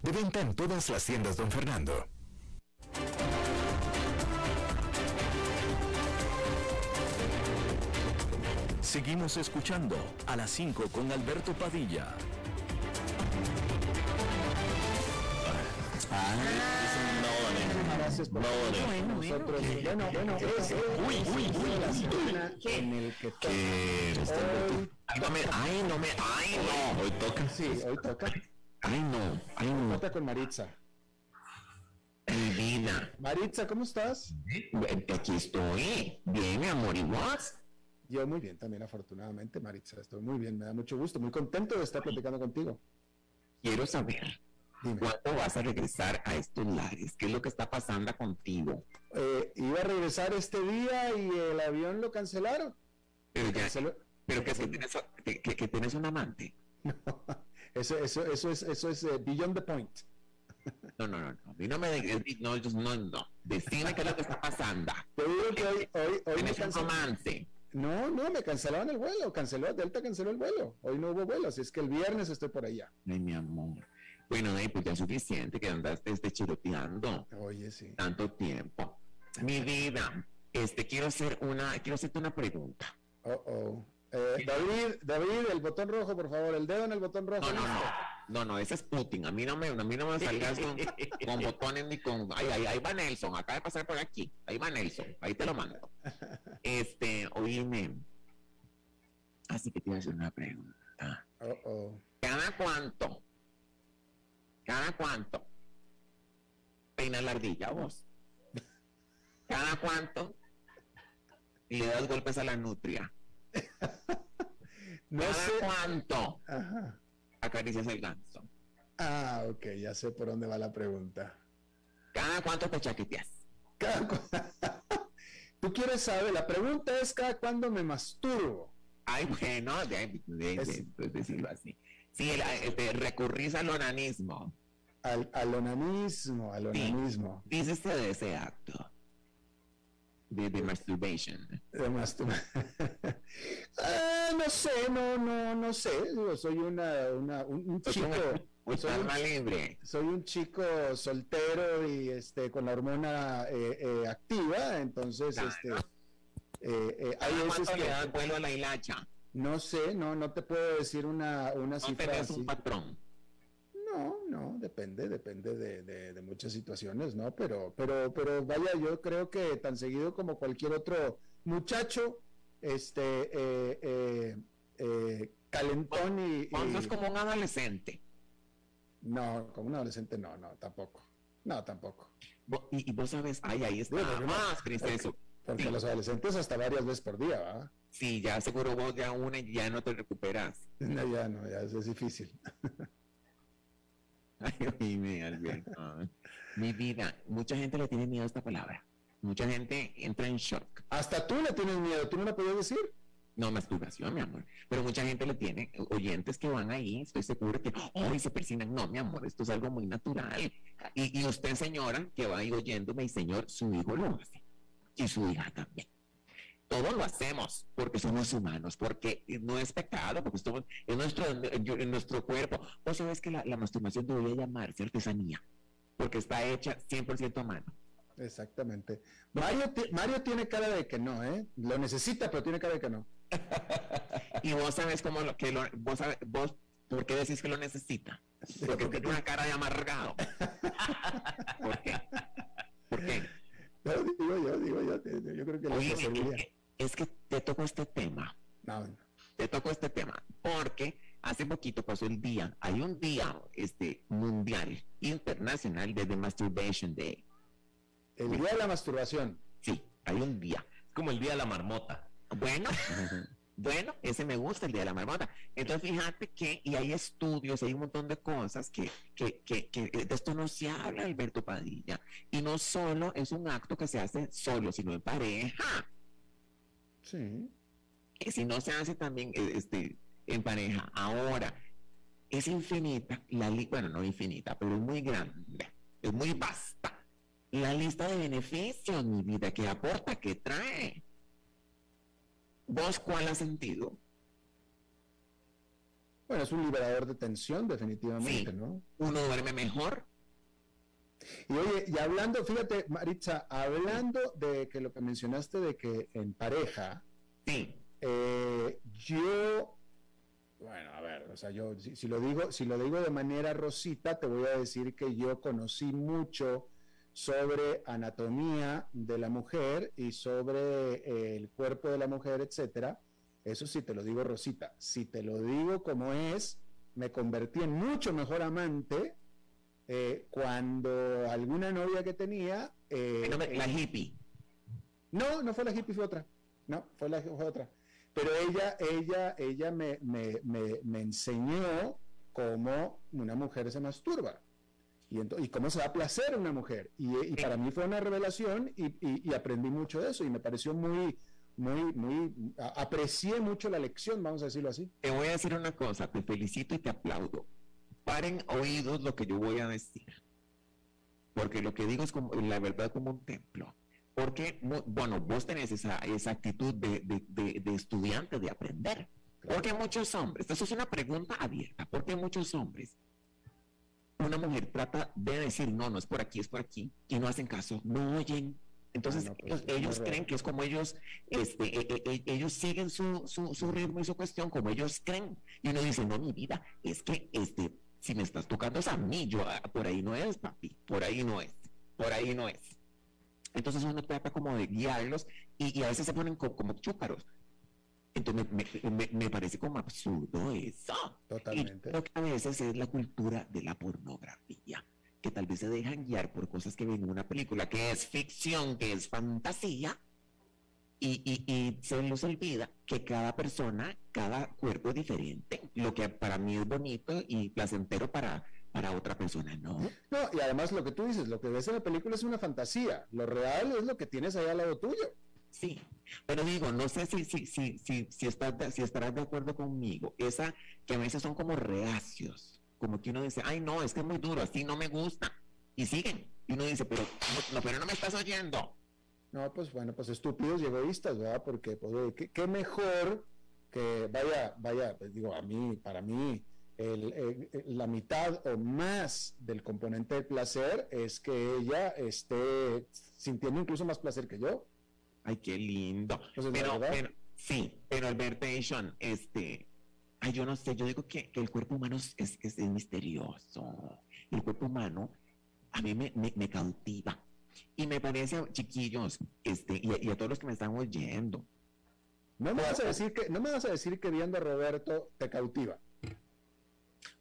De venta en todas las tiendas, don Fernando. Seguimos escuchando a las 5 con Alberto Padilla. Gracias por bueno, nosotros. Bueno, bueno, es uy, uy, uy, en el que ay, no me, ay, no, hoy toca. Sí, hoy toca. Ay, no, ay, no. Nota con Maritza. Mi vida. Maritza, ¿cómo estás? Aquí estoy. Bien, mi amor, ¿y vos? Yo muy bien también, afortunadamente, Maritza. Estoy muy bien, me da mucho gusto, muy contento de estar platicando contigo. Quiero saber, ¿cuándo vas a regresar a estos lares? ¿Qué es lo que está pasando contigo? Eh, iba a regresar este día y el avión lo cancelaron. Pero ya, pero que, tienes, que, que, tienes un amante. Eso, eso, eso es, eso es eh, beyond the point. No, no, no, no. no me no, no, no. Decime qué es lo que está pasando. Te digo que hoy, hoy, hoy me romance. No, no, me cancelaron el vuelo, canceló, Delta canceló el vuelo. Hoy no hubo vuelo, así es que el viernes estoy por allá. Ay, mi amor. Bueno, pues ya es suficiente que andaste este chiroteando. Oye, sí. Tanto tiempo. Mi vida, este, quiero hacer una, quiero hacerte una pregunta. Oh, oh. Eh, David, David, el botón rojo, por favor, el dedo en el botón rojo. No, no, no, no, no, ese es Putin. A mí no me, a mí no me salgas con, con botones ni con. Ahí, ahí, ahí, va Nelson, acaba de pasar por aquí. Ahí va Nelson, ahí te lo mando. Este, oíme. Así que te voy a hacer una pregunta. Uh -oh. ¿Cada cuánto ¿Cada cuánto? Peina la ardilla vos. ¿Cada cuánto? le das golpes a la nutria. No ¿Cada sé. cuánto? Ajá. Acaricias el ganso. Ah, ok, ya sé por dónde va la pregunta. ¿Cada cuánto te chaqueteas? Cada cu- Tú quieres saber, la pregunta es cada cuándo me masturbo. Ay, bueno, de, de- Es- de- de decirlo así. Sí, el, este, recurrís al onanismo. Al, al onanismo, al Sí. onanismo. Dícese de ese acto. De, de masturbation. De mastur- Ah, no sé, no, no, no sé. Digo, soy una, una, un, un Pues chico. soy un libre. soy un chico soltero y este con la hormona eh, eh, activa, entonces Claro. este eh, eh, hay ¿Cada veces cuánto le que das vuelo a la hilacha? no sé, no, no te puedo decir una, una No cifra tenés así. un patrón. No, no, depende, depende de, de- de muchas situaciones, ¿no? Pero, pero, pero vaya, yo creo que tan seguido como cualquier otro muchacho, este, eh, eh, eh, calentón y, y- sos como un adolescente. no, como un adolescente, no, no, tampoco, no, tampoco. Y, y vos sabes, ay, ahí está no- más, princeso. Porque Sí. los adolescentes hasta varias veces por día, ¿va? Sí, ya seguro vos ya una y ya no te recuperas. No, ya no, ya es, es difícil. Ay. Mi vida, mucha gente le tiene miedo a esta palabra. Mucha gente entra en shock. Hasta tú le tienes miedo, ¿tú no lo podías decir? No, masturbación, mi amor. Pero mucha gente le tiene, oyentes que van ahí, estoy seguro que, hoy se persinan. No, mi amor, esto es algo muy natural. Y, y usted, señora, que va ahí oyéndome, y señor, su hijo lo hace. Y su hija también. Todos lo hacemos porque somos humanos, porque no es pecado, porque estamos en nuestro, en nuestro cuerpo. Vos sabes que la, la masturbación debería llamarse artesanía, porque está hecha 100% a mano. Exactamente. Mario, Mario tiene cara de que no, ¿eh? Lo necesita, pero tiene cara de que no. Y vos sabes cómo lo, que lo, vos, sabes, vos, ¿por qué decís que lo necesita? Porque tiene una cara de amargado. ¿Por qué? ¿Por qué? No, digo yo, digo yo, yo creo que lo Oye. Es, es que te tocó este tema. No, no. Te tocó este tema. Porque hace poquito pasó el día, hay un día este, mundial, internacional de The Masturbation Day. El día de la masturbación. Sí, hay un día. Como el día de la marmota. Bueno, bueno, ese me gusta, el día de la marmota. Entonces, fíjate que, y hay estudios, hay un montón de cosas que, que, que, que de esto no se habla, Alberto Padilla. Y no solo es un acto que se hace solo, sino en pareja. Sí. Y si no se hace también eh, este, en pareja. Ahora, es infinita, la li- bueno, no infinita, pero es muy grande, es muy vasta. La lista de beneficios, mi vida, que aporta, que trae. ¿Vos cuál has sentido? Bueno, es un liberador de tensión, definitivamente, Sí. ¿no? ¿Uno duerme mejor? Y oye, y hablando, fíjate, Maritza, hablando de que lo que mencionaste de que en pareja, Sí. eh, yo, bueno, a ver, o sea, yo, si, si lo digo, si lo digo de manera rosita, te voy a decir que yo conocí mucho sobre anatomía de la mujer y sobre eh, el cuerpo de la mujer, etcétera. Eso sí te lo digo rosita. Si te lo digo como es, me convertí en mucho mejor amante eh, cuando alguna novia que tenía eh, No eh, la hippie. no, no fue la hippie, fue otra. No, fue la fue otra. Pero ella, ella, ella me, me, me, me enseñó cómo una mujer se masturba y, y cómo se da placer a una mujer. Y, y para mí fue una revelación y, y- y aprendí mucho de eso y me pareció muy, muy, muy, a- aprecié mucho la lección, vamos a decirlo así. Te voy a decir una cosa, te felicito y te aplaudo. Paren oídos lo que yo voy a decir. Porque lo que digo es como la verdad como un templo. Porque, bueno, vos tenés esa, esa actitud de, de, de- de estudiante, de aprender. Porque muchos hombres, eso es una pregunta abierta, porque muchos hombres, una mujer trata de decir, no, no es por aquí, es por aquí, y no hacen caso, no oyen. Entonces, Ah, no, pues, ellos, ellos creen que es como ellos, este, e- e- e- ellos siguen su, su, su ritmo y su cuestión como ellos creen. Y uno dice, no, mi vida, es que este, si me estás tocando es a mí, yo, ah, por ahí no es, papi, por ahí no es, por ahí no es. Entonces uno trata como de guiarlos y, y a veces se ponen co- como chúcaros. Entonces me, me- me parece como absurdo eso. Totalmente. Creo que a veces es la cultura de la pornografía, que tal vez se dejan guiar por cosas que ven en una película, que es ficción, que es fantasía, y, y- y se les olvida que cada persona, cada cuerpo es diferente. Lo que para mí es bonito y placentero para, para otra persona, ¿no? No, y además lo que tú dices, lo que ves en la película es una fantasía. Lo real es lo que tienes ahí al lado tuyo. Sí, pero digo, no sé si, si, si, si, si, estás de- si estarás de acuerdo conmigo. Esa que a veces son como reacios, como que uno dice, ay no, es que es muy duro, así no me gusta. Y siguen. Y uno dice, pero no, pero no me estás oyendo. No, pues bueno, pues estúpidos y egoístas, ¿verdad? Porque, pues, ¿qué, qué mejor que vaya, vaya, pues, digo, a mí, para mí, el- el- el- la mitad o más del componente de placer es que ella esté sintiendo incluso más placer que yo. Ay, qué lindo. Pero, pero, sí, pero Albertation, este, ay, yo no sé, yo digo que, que el cuerpo humano es, es, es misterioso. El cuerpo humano a mí me, me, me cautiva. Y me parece, chiquillos, este, y, a- y a todos los que me están oyendo, No me vas a decir que, no me vas a decir que viendo a Roberto te cautiva.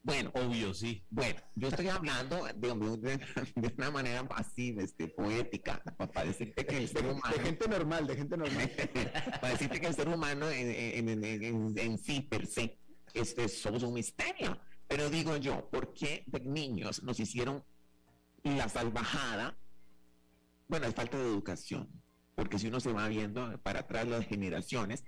Bueno, obvio, sí. Bueno, yo estoy hablando de, de- de una manera así, este, poética, para decirte que el ser humano, De gente normal, de gente normal. para decirte que el ser humano en, en- en- en- en sí, per se, este, somos un misterio. Pero digo yo, ¿por qué de niños nos hicieron la salvajada? Bueno, es falta de educación, porque si uno se va viendo para atrás las generaciones,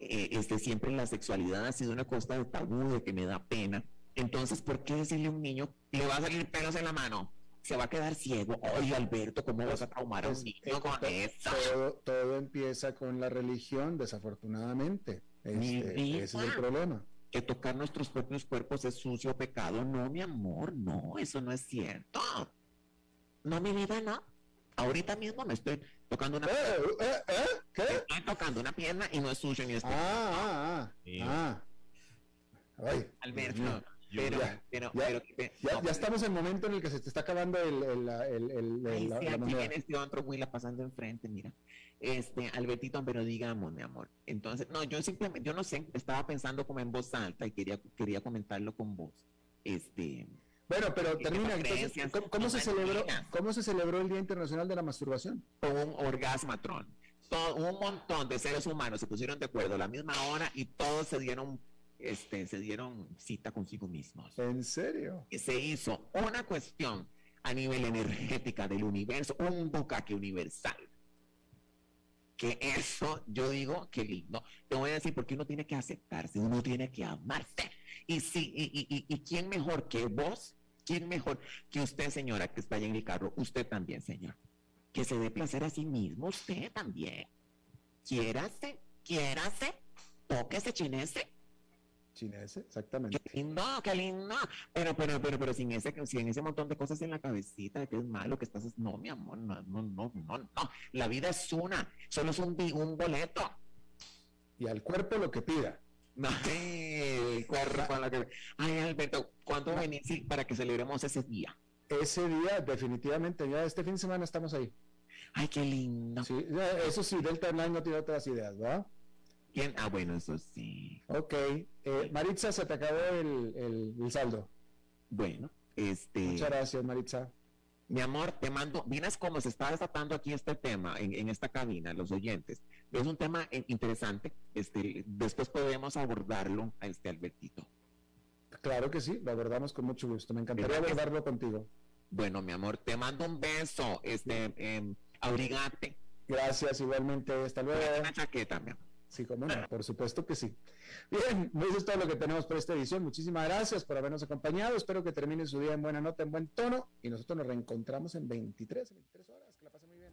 eh, este, siempre la sexualidad ha sido una cosa de tabú, de que me da pena. Entonces, ¿por qué decirle a un niño, le va a salir pelos en la mano? Se va a quedar ciego. Oye, Alberto, ¿cómo vas a traumar a un niño con eso? todo, todo empieza con la religión, desafortunadamente. Este, ese es el problema. Que tocar nuestros propios cuerpos es sucio pecado. No, mi amor, no, eso no es cierto. No, mi vida, no. Ahorita mismo me estoy tocando una, Eh, eh, eh, ¿Qué? estoy tocando una pierna y no es sucio ni es Ah, ah, Sí. ah. ah. Ay, Alberto, Dios pero, Ya, pero, ya, pero, que- Ya, no, ya estamos en el momento en el que se te está acabando el, el, el- el- Ay, la, sí, la aquí viene este otro Huila pasando enfrente, mira. Este, Albertito, pero digamos, mi amor. Entonces, no, yo simplemente, yo no sé, estaba pensando como en voz alta y quería, quería comentarlo con vos. Este, Bueno, pero ¿Qué termina. Entonces, ¿cómo, cómo se celebró. ¿Cómo se celebró el Día Internacional de la Masturbación? con un orgasmatrón. Todo, un montón de seres humanos se pusieron de acuerdo a la misma hora y todos se dieron, este, se dieron cita consigo mismos. ¿En serio? Y se hizo una cuestión a nivel energética del universo, un bucaque universal. Que eso, yo digo, que lindo. Te voy a decir, porque uno tiene que aceptarse, uno tiene que amarse. Y sí, y, y, y, y quién mejor que vos, quién mejor que usted, señora, que está allá en el carro, usted también, señor. Que se dé placer a sí mismo, usted también. Quiérase, quiérase, tóquese, chinese. Chinese, exactamente. Qué lindo, qué lindo. Pero, pero, pero, pero sin ese, sin ese montón de cosas en la cabecita, de que es malo, que estás. No, mi amor, no, no, no, no, no. La vida es una, solo es un, un boleto. Y al cuerpo lo que pida. No, ay, cuerpo a la que- Ay, Alberto, ¿cuándo venís para que celebremos ese día? Ese día, definitivamente, ya este fin de semana estamos ahí. Ay, qué lindo. Sí, eso sí, Delta Online no tiene otras ideas, ¿verdad? ¿Quién? Ah, bueno, eso sí. Ok. Eh, Maritza, se te acabó el, el- el saldo. Bueno, este. Muchas gracias, Maritza. Mi amor, te mando, vienes como se está desatando aquí este tema en, en esta cabina, los oyentes. Es un tema interesante. Este, después podemos abordarlo a este Albertito. Claro que sí, lo abordamos con mucho gusto. Me encantaría abordarlo contigo. Bueno, mi amor, te mando un beso. Este, em, abrigate. Gracias, igualmente. Hasta luego. Una chaqueta, mi amor. Sí, cómo no, por supuesto que sí. Bien, eso es todo lo que tenemos por esta edición. Muchísimas gracias por habernos acompañado. Espero que termine su día en buena nota, en buen tono. Y nosotros nos reencontramos en 23, 23 horas. Que la pasen muy bien.